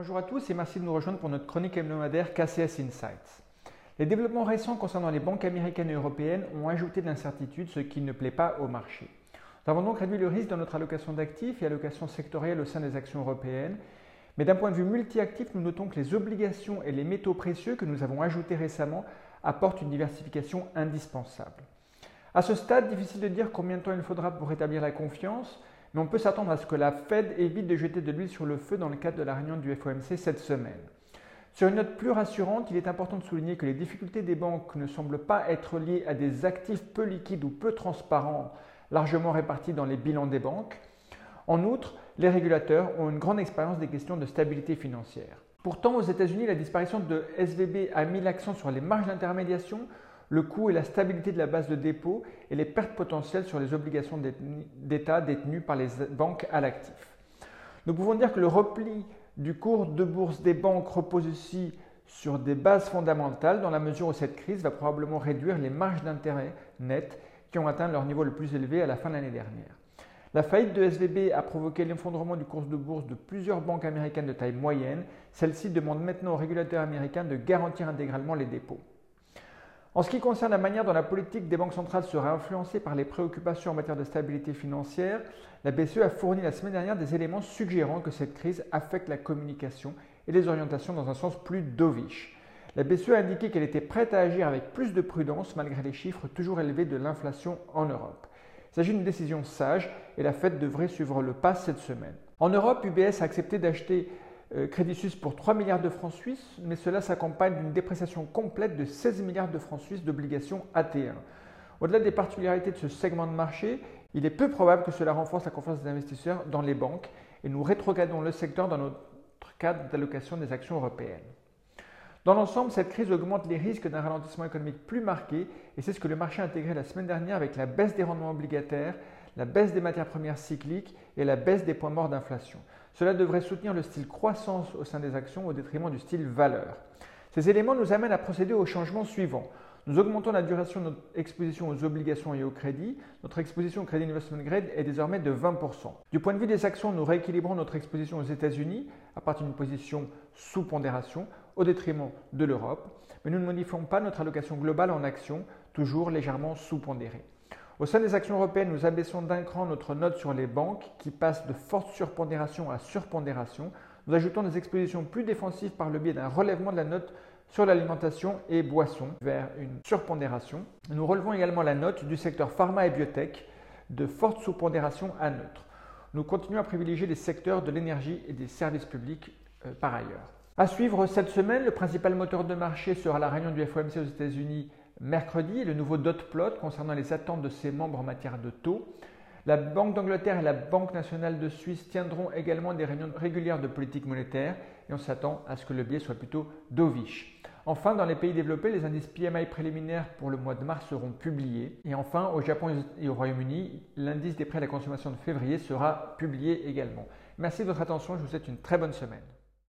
Bonjour à tous et merci de nous rejoindre pour notre chronique hebdomadaire KCS Insights. Les développements récents concernant les banques américaines et européennes ont ajouté de l'incertitude, ce qui ne plaît pas au marché. Nous avons donc réduit le risque dans notre allocation d'actifs et allocation sectorielle au sein des actions européennes. Mais d'un point de vue multi-actif, nous notons que les obligations et les métaux précieux que nous avons ajoutés récemment apportent une diversification indispensable. À ce stade, difficile de dire combien de temps il faudra pour rétablir la confiance, mais on peut s'attendre à ce que la Fed évite de jeter de l'huile sur le feu dans le cadre de la réunion du FOMC cette semaine. Sur une note plus rassurante, il est important de souligner que les difficultés des banques ne semblent pas être liées à des actifs peu liquides ou peu transparents, largement répartis dans les bilans des banques. En outre, les régulateurs ont une grande expérience des questions de stabilité financière. Pourtant, aux États-Unis, la disparition de SVB a mis l'accent sur les marges d'intermédiation, le coût et la stabilité de la base de dépôt et les pertes potentielles sur les obligations d'État détenues par les banques à l'actif. Nous pouvons dire que le repli du cours de bourse des banques repose aussi sur des bases fondamentales dans la mesure où cette crise va probablement réduire les marges d'intérêt nettes qui ont atteint leur niveau le plus élevé à la fin de l'année dernière. La faillite de SVB a provoqué l'effondrement du cours de bourse de plusieurs banques américaines de taille moyenne. Celles-ci demandent maintenant aux régulateurs américains de garantir intégralement les dépôts. En ce qui concerne la manière dont la politique des banques centrales sera influencée par les préoccupations en matière de stabilité financière, la BCE a fourni la semaine dernière des éléments suggérant que cette crise affecte la communication et les orientations dans un sens plus dovish. La BCE a indiqué qu'elle était prête à agir avec plus de prudence malgré les chiffres toujours élevés de l'inflation en Europe. Il s'agit d'une décision sage et la Fed devrait suivre le pas cette semaine. En Europe, UBS a accepté d'acheter Crédit Suisse pour 3 milliards de francs suisses, mais cela s'accompagne d'une dépréciation complète de 16 milliards de francs suisses d'obligations AT1. Au-delà des particularités de ce segment de marché, il est peu probable que cela renforce la confiance des investisseurs dans les banques et nous rétrogradons le secteur dans notre cadre d'allocation des actions européennes. Dans l'ensemble, cette crise augmente les risques d'un ralentissement économique plus marqué et c'est ce que le marché a intégré la semaine dernière avec la baisse des rendements obligataires, la baisse des matières premières cycliques et la baisse des points morts d'inflation. Cela devrait soutenir le style croissance au sein des actions au détriment du style valeur. Ces éléments nous amènent à procéder au changement suivant. Nous augmentons la duration de notre exposition aux obligations et au crédit. Notre exposition au crédit investment grade est désormais de 20%. Du point de vue des actions, nous rééquilibrons notre exposition aux États-Unis à partir d'une position sous pondération au détriment de l'Europe, mais nous ne modifions pas notre allocation globale en actions, toujours légèrement sous-pondérée. Au sein des actions européennes, nous abaissons d'un cran notre note sur les banques qui passent de forte surpondération à surpondération. Nous ajoutons des expositions plus défensives par le biais d'un relèvement de la note sur l'alimentation et boissons vers une surpondération. Nous relevons également la note du secteur pharma et biotech de forte sous-pondération à neutre. Nous continuons à privilégier les secteurs de l'énergie et des services publics euh, par ailleurs. À suivre cette semaine, le principal moteur de marché sera la réunion du FOMC aux États-Unis mercredi le nouveau dot plot concernant les attentes de ses membres en matière de taux. La Banque d'Angleterre et la Banque nationale de Suisse tiendront également des réunions régulières de politique monétaire et on s'attend à ce que le biais soit plutôt dovish. Enfin, dans les pays développés, les indices PMI préliminaires pour le mois de mars seront publiés. Et enfin, au Japon et au Royaume-Uni, l'indice des prix à la consommation de février sera publié également. Merci de votre attention, je vous souhaite une très bonne semaine.